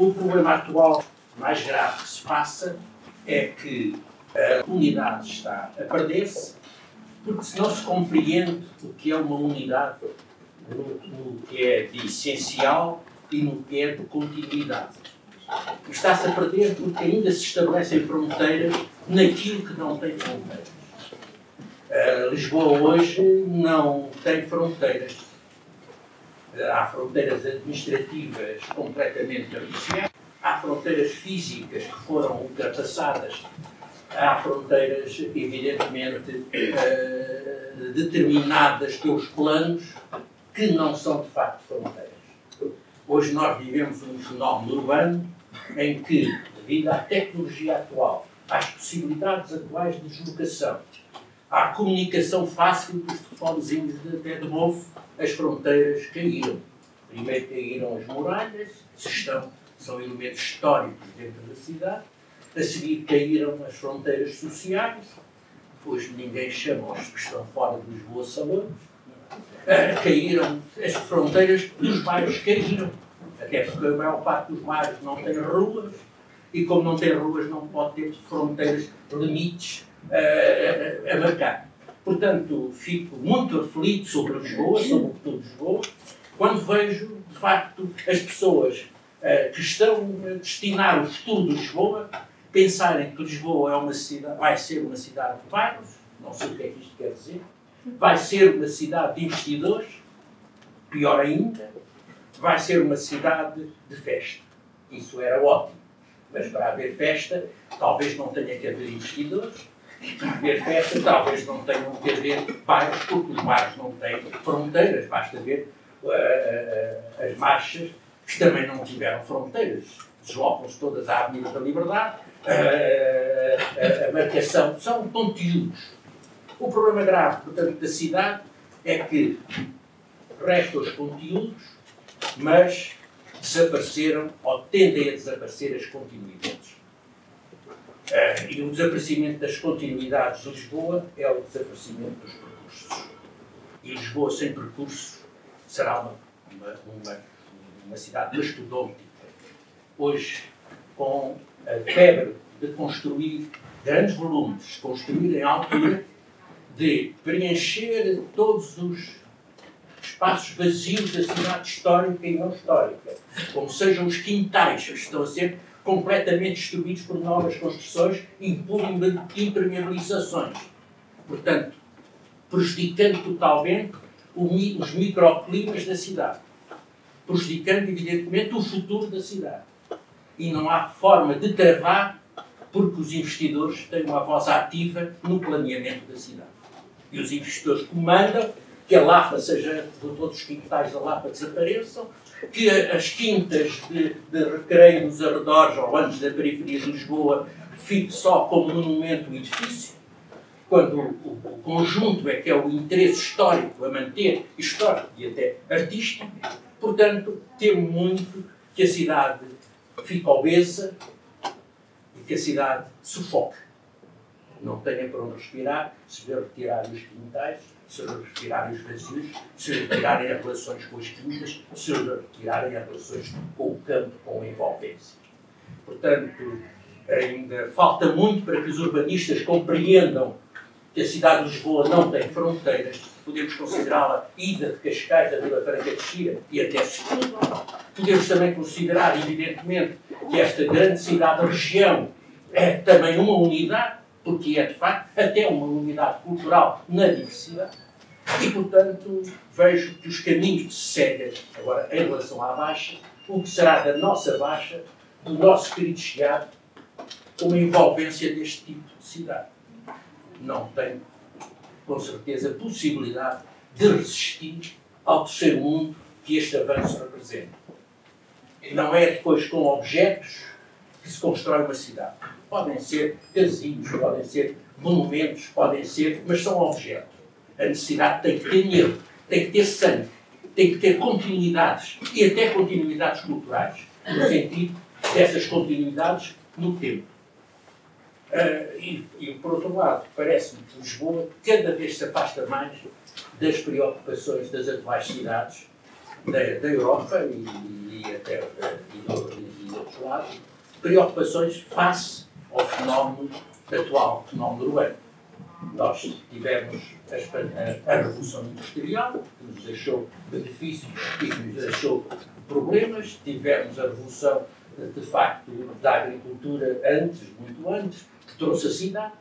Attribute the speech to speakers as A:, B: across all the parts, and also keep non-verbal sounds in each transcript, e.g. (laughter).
A: O problema atual mais grave que se passa é que a unidade está a perder-se, porque se não se compreende o que é uma unidade no, no que é de essencial e no que é de continuidade. Está-se a perder porque ainda se estabelecem fronteiras naquilo que não tem fronteiras. Uh, Lisboa hoje não tem fronteiras. Há fronteiras administrativas completamente artificiais, há fronteiras físicas que foram ultrapassadas, há fronteiras, evidentemente, uh, determinadas pelos planos que não são de facto fronteiras. Hoje nós vivemos um fenómeno urbano em que, devido à tecnologia atual, às possibilidades atuais de deslocação, à comunicação fácil dos telefonezinhos até de novo, as fronteiras caíram. Primeiro caíram as muralhas, se estão, são elementos históricos dentro da cidade. A seguir caíram as fronteiras sociais. Hoje ninguém chama os que estão fora de Lisboa salões. Uh, caíram as fronteiras dos bairros caíram. Até porque a maior parte dos bairros não tem ruas e como não tem ruas não pode ter fronteiras, limites uh, a marcar. Portanto, fico muito aflito sobre Lisboa, sobre o futuro de Lisboa, quando vejo, de facto, as pessoas uh, que estão a destinar o futuro de Lisboa pensarem que Lisboa é uma cidade, vai ser uma cidade de bairros, não sei o que é que isto quer dizer, vai ser uma cidade de investidores, pior ainda, vai ser uma cidade de festa. Isso era ótimo. Mas para haver festa, talvez não tenha que haver investidores. Para haver talvez não tenham que haver bairros, porque os bairros não têm fronteiras. Basta ver uh, as marchas, que também não tiveram fronteiras. Deslocam-se todas à Avenida da Liberdade. Uh, a marcação são conteúdos. O problema grave, portanto, da cidade é que restam os conteúdos, mas desapareceram ou tendem a desaparecer as continuidades. Uh, e o desaparecimento das continuidades de Lisboa é o desaparecimento dos percursos. E Lisboa sem percurso será uma, uma, uma, uma cidade mastodôntica. Hoje, com a febre de construir grandes volumes, construir em altura, de preencher todos os espaços vazios da cidade histórica e não histórica, como sejam os quintais, que estão a ser completamente destruídos por novas construções por impermeabilizações. Portanto, prejudicando totalmente os microclimas da cidade, prejudicando, evidentemente, o futuro da cidade. E não há forma de travar porque os investidores têm uma voz ativa no planeamento da cidade. E os investidores comandam que a Lapa seja, todos os quintais da Lapa desapareçam, que as quintas de, de recreio nos arredores ou antes da periferia de Lisboa fique só como monumento e edifício, quando o, o, conjunto é que é o interesse histórico a manter, histórico e até artístico, portanto, temo muito que a cidade fique obesa e que a cidade sufoque. Não tenha para onde respirar, se ver retirar os quintais, se retirarem os vazios, se retirarem as relações com as quintas, se retirarem as relações com o campo, com a envolvência. Portanto, ainda falta muito para que os urbanistas compreendam que a cidade de Lisboa não tem fronteiras. Podemos considerá-la ida de Cascais, da Vila Franca de e até Setúbal. Podemos também considerar, evidentemente, que esta grande cidade, região, é também uma unidade porque é, de facto, até uma unidade cultural na diversidade. E, portanto, vejo que os caminhos que se seguem, agora, em relação à Baixa, o que será da nossa Baixa, do nosso querido chegado, uma envolvência deste tipo de cidade. Não tem, com certeza, possibilidade de resistir ao terceiro mundo que este avanço representa. Não é depois com objetos que se constrói uma cidade podem ser casinhos, podem ser monumentos, podem ser, mas são objetos. A necessidade tem que ter dinheiro, tem que ter sangue, tem que ter continuidades e até continuidades culturais, no sentido dessas continuidades no tempo. Uh, e, e, por outro lado, parece-me que Lisboa cada vez se afasta mais das preocupações das atuais cidades da, da Europa e, e até e, e, e outros outro lado, preocupações face ao fenómeno atual, fenómeno urbano. Nós tivemos a, a, Revolução Industrial, que nos deixou benefícios e nos deixou problemas, tivemos a Revolução, de facto, da agricultura antes, muito antes, que trouxe a cidade.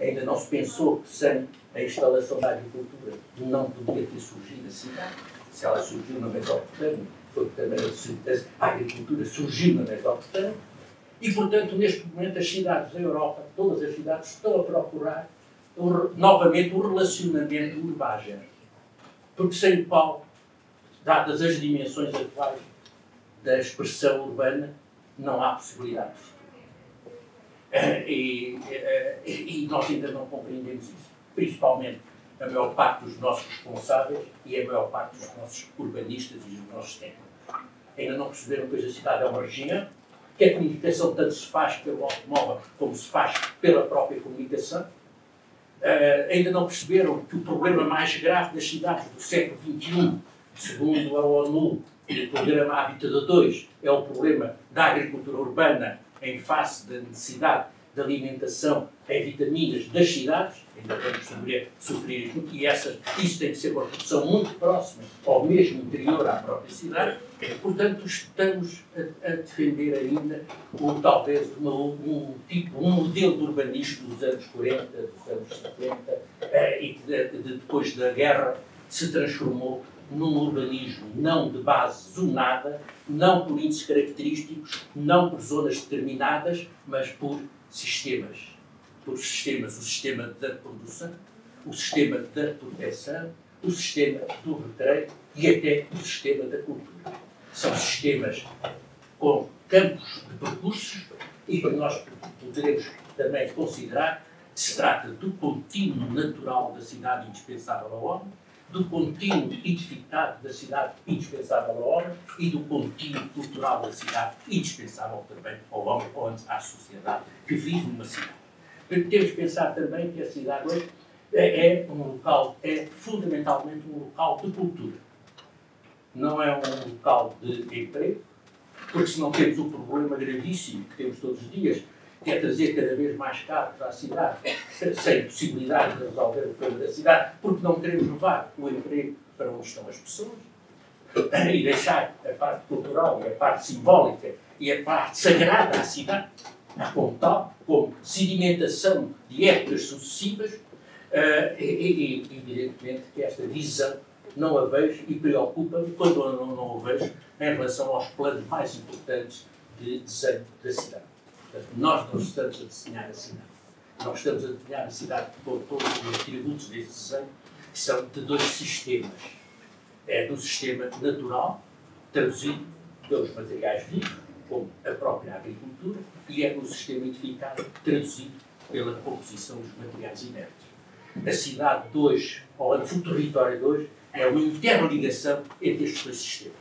A: Ainda não se pensou que sem a instalação da agricultura não podia ter surgido a cidade. Se ela surgiu na também a agricultura surgiu na Mesopotâmia. E, portanto, neste momento, as cidades da Europa, todas as cidades, estão a procurar novamente o relacionamento urbano. Porque sem o qual, dadas as dimensões atuais da expressão urbana, não há possibilidade de futuro. E, e, e nós ainda não compreendemos isso. Principalmente a maior parte dos nossos responsáveis e a maior parte dos nossos urbanistas e dos nossos técnicos. Ainda não perceberam que a cidade é uma região, que a comunicação tanto se faz pelo automóvel como se faz pela própria comunicação. Uh, ainda não perceberam que o problema mais grave das cidades do século XXI, segundo a ONU, o programa Habitat 2, é o problema da agricultura urbana em face da necessidade de alimentação em vitaminas das cidades, ainda vamos sofrer, sofrer e essa, isso tem que ser uma produção muito próxima ao mesmo interior à própria cidade. Portanto, estamos a, a defender ainda um, talvez uma, um tipo, um modelo de urbanismo dos anos 40, dos anos 50 eh, e que de, de, depois da guerra se transformou num urbanismo não de base zonada, não por índices característicos, não por zonas determinadas, mas por sistemas. Por sistemas, o sistema da produção, o sistema da proteção, o sistema do recreio e até o sistema da cultura. São sistemas com campos de percursos e que nós poderemos também considerar que se trata do contínuo natural da cidade indispensável ao homem, do contínuo edificado da cidade indispensável ao homem e do contínuo cultural da cidade indispensável também ao homem ou à sociedade que vive numa cidade. Temos que pensar também que a cidade hoje é, é um local, é fundamentalmente um local de cultura. Não é um local de emprego, porque senão temos o problema gravíssimo que temos todos os dias, que é trazer cada vez mais carros à cidade, (laughs) sem possibilidade de resolver o problema da cidade, porque não queremos levar o emprego para onde estão as pessoas (coughs) e deixar a parte cultural a parte simbólica e a parte sagrada à cidade, como tal, como sedimentação de épocas sucessivas, uh, e, e, evidentemente que esta visão não a vejo e preocupa-me quando não, não a vejo em relação aos planos mais importantes de desenho da cidade. Nós não estamos a desenhar a cidade. Nós estamos a desenhar a cidade com todos os atributos desse desenho, que são de dois sistemas. É do sistema natural, traduzido pelos materiais vivos, como a própria agricultura, e é do sistema edificado, traduzido pela composição dos materiais inertes. A cidade de hoje, ou o território de hoje, é uma interligação entre estes dois sistemas.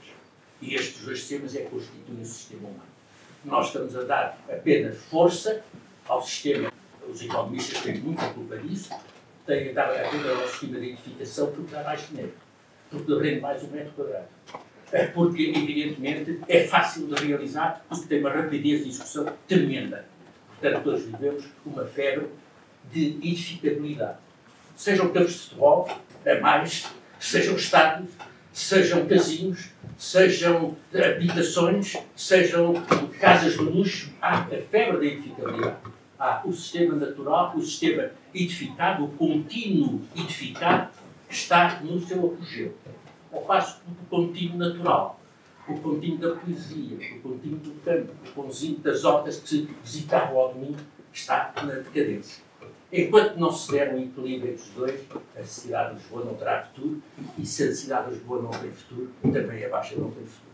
A: E estes dois sistemas é que constituem o sistema humano nós estamos a dar apenas força ao sistema. Os economistas têm muita culpa disso, têm a dar apenas ao sistema de identificação porque dá mais dinheiro, porque rende mais um metro quadrado. É porque, evidentemente, é fácil de realizar, porque tem uma rapidez de execução tremenda. Portanto, todos vivemos uma febre de edificabilidade. Sejam campos de futebol, a mais, sejam estádios, sejam casinos, sejam habitações, sejam casas de luxo, há a febre da edificabilidade. Há o sistema natural, o sistema edificado, o contínuo edificado, está no seu apogeu. Ao passo que o contínuo natural, o contínuo da poesia, o contínuo do campo, o contínuo das hortas que se visitavam ao domingo, está na decadência. Enquanto não se der um equilíbrio entre os dois, a cidade de Lisboa não terá futuro, e se a cidade de Lisboa não tem futuro, também a Baixa não tem futuro.